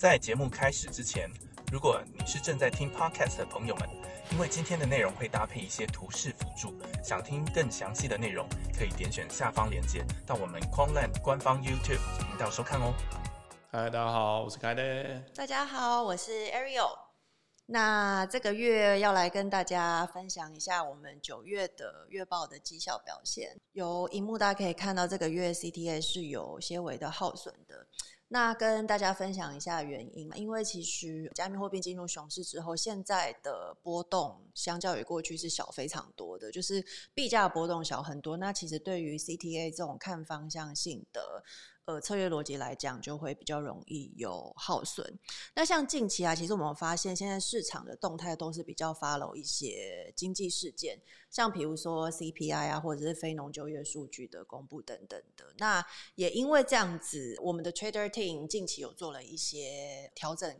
在节目开始之前，如果你是正在听 podcast 的朋友们，因为今天的内容会搭配一些图示辅助，想听更详细的内容，可以点选下方链接到我们 Quanland 官方 YouTube 频道收看哦。嗨，大家好，我是凯德。大家好，我是 Ariel。那这个月要来跟大家分享一下我们九月的月报的绩效表现。由荧幕大家可以看到，这个月 CTA 是有些微的耗损的。那跟大家分享一下原因，因为其实加密货币进入熊市之后，现在的波动相较于过去是小非常多的，就是币价波动小很多。那其实对于 CTA 这种看方向性的。呃，策略逻辑来讲，就会比较容易有耗损。那像近期啊，其实我们发现现在市场的动态都是比较 follow 一些经济事件，像比如说 CPI 啊，或者是非农就业数据的公布等等的。那也因为这样子，我们的 trader team 近期有做了一些调整。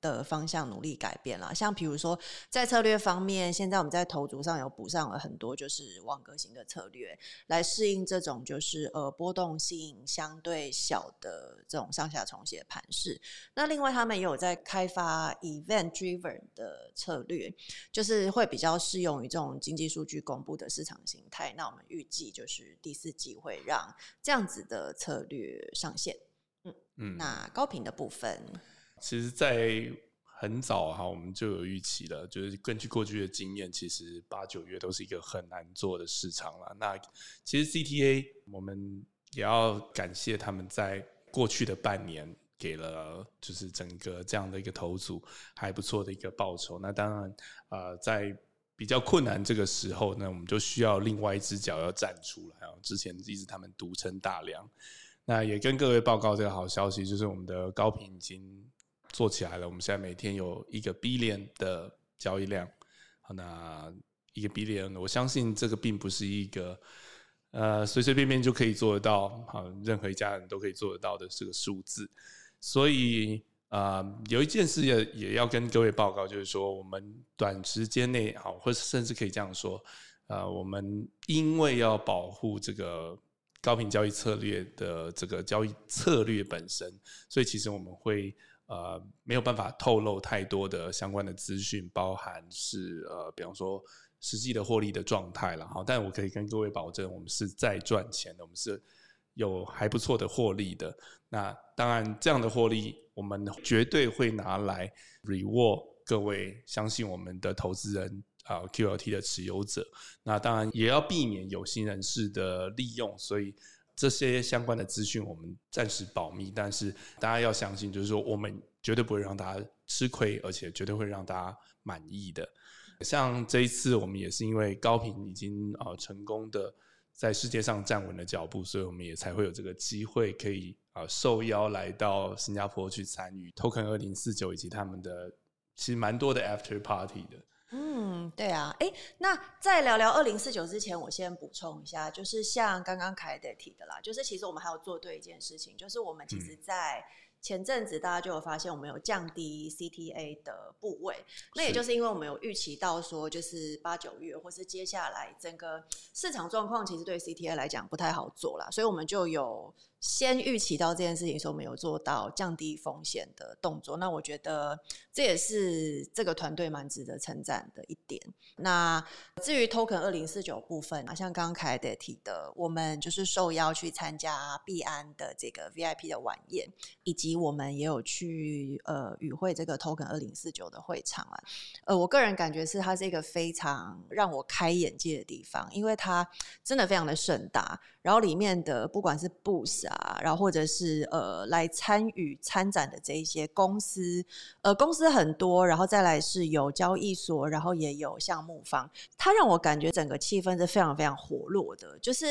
的方向努力改变了，像比如说在策略方面，现在我们在投足上有补上了很多就是网格型的策略，来适应这种就是呃波动性相对小的这种上下重写盘势。那另外他们也有在开发 event driven 的策略，就是会比较适用于这种经济数据公布的市场形态。那我们预计就是第四季会让这样子的策略上线。嗯嗯，那高频的部分。其实，在很早哈，我们就有预期了，就是根据过去的经验，其实八九月都是一个很难做的市场了。那其实 CTA 我们也要感谢他们在过去的半年给了，就是整个这样的一个投组还不错的一个报酬。那当然，呃，在比较困难这个时候呢，我们就需要另外一只脚要站出来啊。之前一直他们独撑大梁，那也跟各位报告这个好消息，就是我们的高频已经。做起来了，我们现在每天有一个 billion 的交易量，那一个 billion，我相信这个并不是一个呃随随便便就可以做得到，好，任何一家人都可以做得到的这个数字。所以啊，有一件事也也要跟各位报告，就是说我们短时间内，好，或甚至可以这样说，呃，我们因为要保护这个高频交易策略的这个交易策略本身，所以其实我们会。呃，没有办法透露太多的相关的资讯，包含是呃，比方说实际的获利的状态了哈。但我可以跟各位保证，我们是在赚钱的，我们是有还不错的获利的。那当然，这样的获利我们绝对会拿来 reward 各位相信我们的投资人啊，QLT 的持有者。那当然也要避免有心人士的利用，所以。这些相关的资讯我们暂时保密，但是大家要相信，就是说我们绝对不会让大家吃亏，而且绝对会让大家满意的。像这一次，我们也是因为高频已经啊成功的在世界上站稳了脚步，所以我们也才会有这个机会可以啊受邀来到新加坡去参与 Token 二零四九以及他们的其实蛮多的 After Party 的。嗯，对啊，哎，那在聊聊二零四九之前，我先补充一下，就是像刚刚凯德提的啦，就是其实我们还有做对一件事情，就是我们其实，在前阵子大家就有发现，我们有降低 CTA 的部位，那也就是因为我们有预期到说，就是八九月或是接下来整个市场状况，其实对 CTA 来讲不太好做啦，所以我们就有。先预期到这件事情，说没有做到降低风险的动作，那我觉得这也是这个团队蛮值得称赞的一点。那至于 Token 二零四九部分啊，像刚刚凯德提的，我们就是受邀去参加币安的这个 VIP 的晚宴，以及我们也有去呃与会这个 Token 二零四九的会场啊。呃，我个人感觉是它是一个非常让我开眼界的地方，因为它真的非常的盛大，然后里面的不管是 Boost 啊，然后或者是呃来参与参展的这一些公司，呃公司很多，然后再来是有交易所，然后也有项目方，它让我感觉整个气氛是非常非常活络的，就是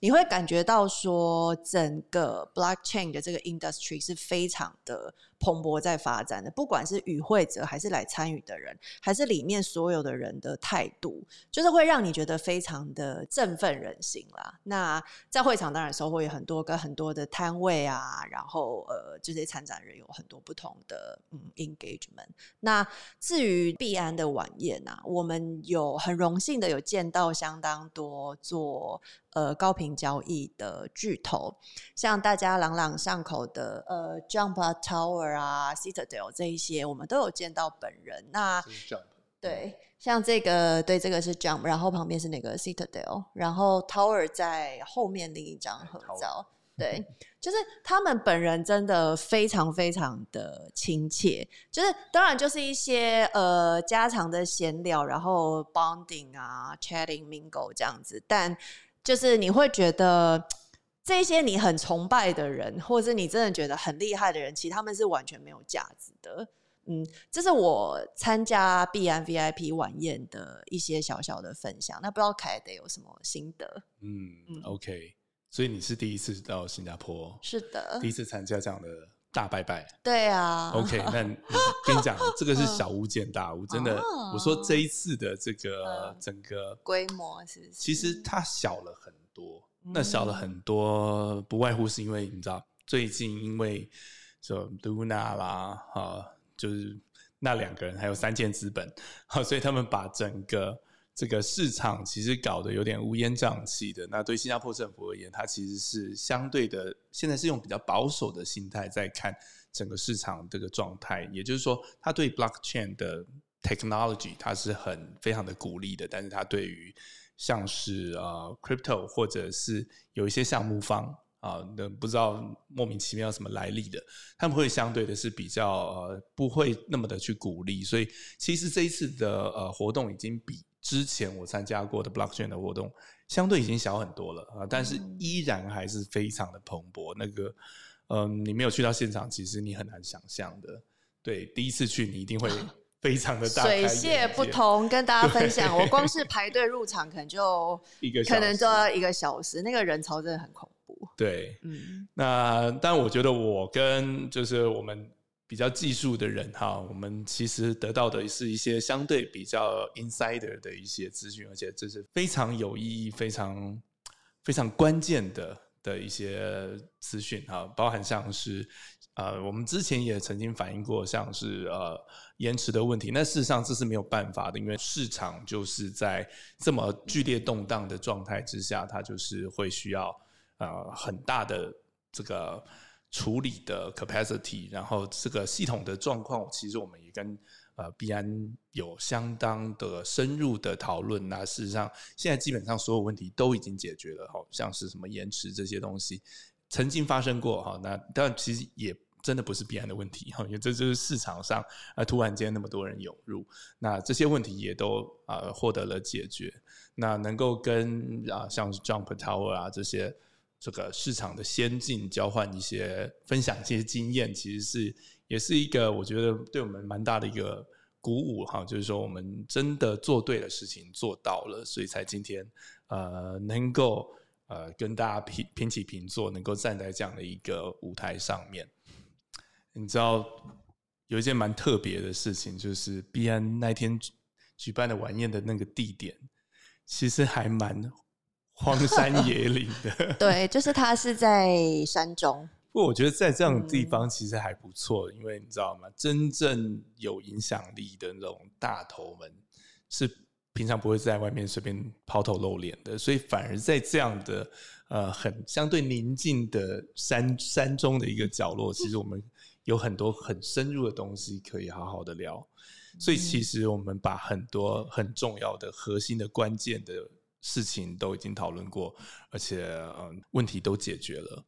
你会感觉到说整个 blockchain 的这个 industry 是非非常的。蓬勃在发展的，不管是与会者还是来参与的人，还是里面所有的人的态度，就是会让你觉得非常的振奋人心啦。那在会场当然收获有很多，跟很多的摊位啊，然后呃，这些参展人有很多不同的嗯 engagement。那至于币安的晚宴啊，我们有很荣幸的有见到相当多做呃高频交易的巨头，像大家朗朗上口的呃 Jump Tower 啊、Citadel 这一些，我们都有见到本人。那 Jump，对，像这个，对，这个是 Jump，然后旁边是那个 Citadel，然后 Tower 在后面另一张合照。对，就是他们本人真的非常非常的亲切，就是当然就是一些呃家常的闲聊，然后 bonding 啊、chatting、mingle 这样子，但就是你会觉得这些你很崇拜的人，或者是你真的觉得很厉害的人，其实他们是完全没有价值的。嗯，这是我参加必安 VIP 晚宴的一些小小的分享。那不知道凯德有什么心得？嗯嗯，OK，所以你是第一次到新加坡，是的第，一次参加这样的大拜拜。对啊。OK，那你跟你讲，这个是小巫见大巫，真的。哦我说这一次的这个嗯整个规模是其实它小了很多，嗯那小了很多，不外乎是因为你知道，最近因为就 Luna 啦，啊，就是那两个人还有三箭资本，好，所以他们把整个这个市场其实搞得有点乌烟瘴气的。那对新加坡政府而言，它其实是相对的，现在是用比较保守的心态在看整个市场这个状态，也就是说，他对 blockchain 的 technology 它是很非常的鼓励的，但是它对于像是呃 crypto 或者是有一些项目方啊，那、不知道莫名其妙什么来历的，他们会相对的是比较呃不会那么的去鼓励，所以其实这一次的呃活动已经比之前我参加过的 blockchain 的活动相对已经小很多了啊，但是嗯依然还是非常的蓬勃。那个嗯、你没有去到现场，其实你很难想象的。对，第一次去你一定会非常的大水泄不通，跟大家分享，我光是排队入场可能就 一个小可能时就要一个小时，那个人潮真的很恐怖。对，嗯，那但我觉得我跟就是我们比较技术的人哈，我们其实得到的是一些相对比较 insider 的一些资讯，而且这是非常有意义、非常非常关键的的一些资讯哈，包含像是呃，我们之前也曾经反映过，像是呃延迟的问题。那事实上这是没有办法的，因为市场就是在这么剧烈动荡的状态之下，它就是会需要呃很大的这个处理的 capacity，然后这个系统的状况，其实我们也跟呃币安有相当的深入的讨论。那事实上，现在基本上所有问题都已经解决了，好像是什么延迟这些东西曾经发生过哈。那但其实也。真的不是必然的问题哈，因为这就是市场上啊突然间那么多人涌入，那这些问题也都啊获得了解决。那能够跟啊像 Jump Tower 啊这些这个市场的先进交换一些分享一些经验，其实是也是一个我觉得对我们蛮大的一个鼓舞哈，就是说我们真的做对了事情做到了，所以才今天呃能够呃跟大家平平起平坐，能够站在这样的一个舞台上面。你知道有一件蛮特别的事情，就是毕安那天举举办的晚宴的那个地点，其实还蛮荒山野岭的。对，就是它是在山中，不过我觉得在这样的地嗯方其实还不错，因为你知道吗？真正有影响力的那种大头们是平常不会在外面随便抛头露脸的，所以反而在这样的呃很相对宁静的山山中的一个角落，其实我们有很多很深入的东西可以好好的聊。所以其实我们把很多很重要的核心的关键的事情都已经讨论过，而且嗯问题都解决了。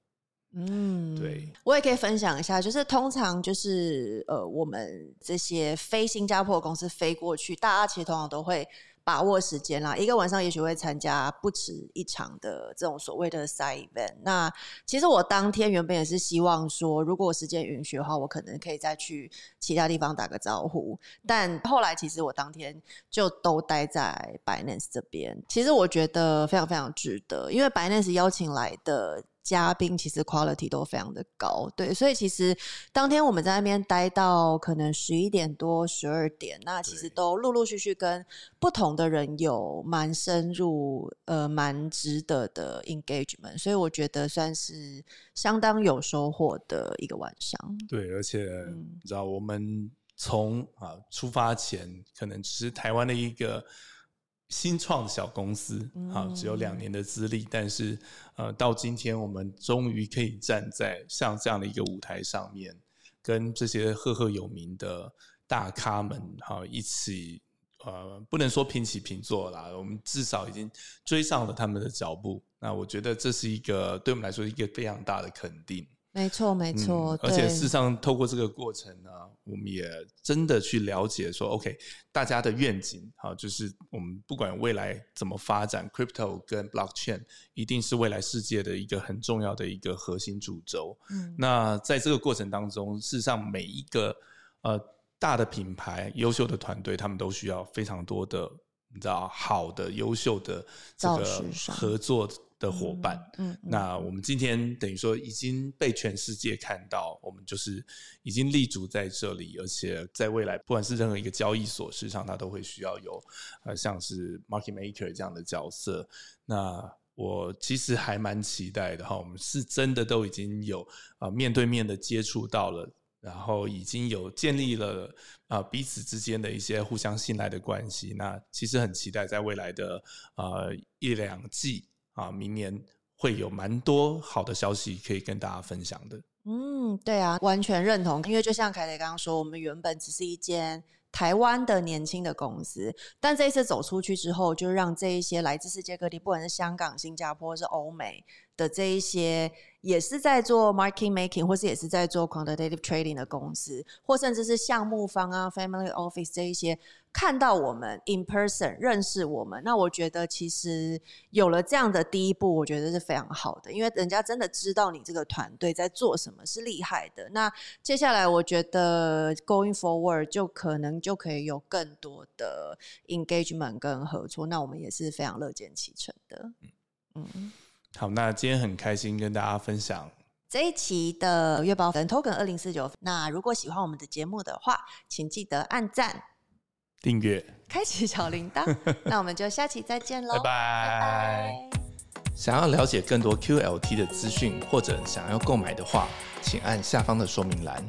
嗯，对，我也可以分享一下，就是通常就是呃，我们这些非新加坡公司飞过去，大家其实通常都会把握时间啦，一个晚上也许会参加不止一场的这种所谓的赛 event。那其实我当天原本也是希望说，如果时间允许的话，我可能可以再去其他地方打个招呼。但后来其实我当天就都待在 Binance 这边，其实我觉得非常非常值得，因为 Binance 邀请来的。嘉宾其实 quality 都非常的高，对，所以其实当天我们在那边待到可能十一点多、十二点，那其实都陆陆续续跟不同的人有蛮深入、呃蛮值得的 engagement，所以我觉得算是相当有收获的一个晚上。对，而且嗯。你知道，我们从啊出发前，可能只是台湾的一个新创小公司，啊，只有两年的资历，但是呃，到今天我们终于可以站在像这样的一个舞台上面，跟这些赫赫有名的大咖们哈一起，呃，不能说平起平坐啦，我们至少已经追上了他们的脚步。那我觉得这是一个对我们来说一个非常大的肯定。没错，没错，而且事实上，透过这个过程呢，我们也真的去了解说，OK，大家的愿景，啊，就是我们不管未来怎么发展，Crypto 跟 Blockchain 一定是未来世界的一个很重要的一个核心主轴。嗯，那在这个过程当中，事实上每一个呃大的品牌、优秀的团队，他们都需要非常多的，你知道，好的、优秀的这个合作。的伙伴，嗯，那我们今天等于说已经被全世界看到，我们就是已经立足在这里，而且在未来，不管是任何一个交易所，事实上它都会需要有呃像是 market maker 这样的角色。那我其实还蛮期待的哈，我们是真的都已经有啊面对面的接触到了，然后已经有建立了啊彼此之间的一些互相信赖的关系。那其实很期待在未来的呃一两季。啊，明年会有蛮多好的消息可以跟大家分享的。嗯，对啊，完全认同。因为就像凯雷刚刚说，我们原本只是一间台湾的年轻的公司，但这一次走出去之后，就让这一些来自世界各地，不管是香港、新加坡，是欧美的这一些。也是在做 market making，或是也是在做 quantitative trading 的公司，或甚至是项目方啊、family office 这一些，看到我们 in person 认识我们，那我觉得其实有了这样的第一步，我觉得是非常好的，因为人家真的知道你这个团队在做什么，是厉害的。那接下来我觉得 going forward 就可能就可以有更多的 engagement 跟合作，那我们也是非常乐见其成的。嗯。好，那今天很开心跟大家分享这一期的月报粉 Token 二零四九。那如果喜欢我们的节目的话，请记得按赞、订阅、开启小铃铛。那我们就下期再见喽，拜拜！想要了解更多 QLT 的资讯或者想要购买的话，请按下方的说明栏。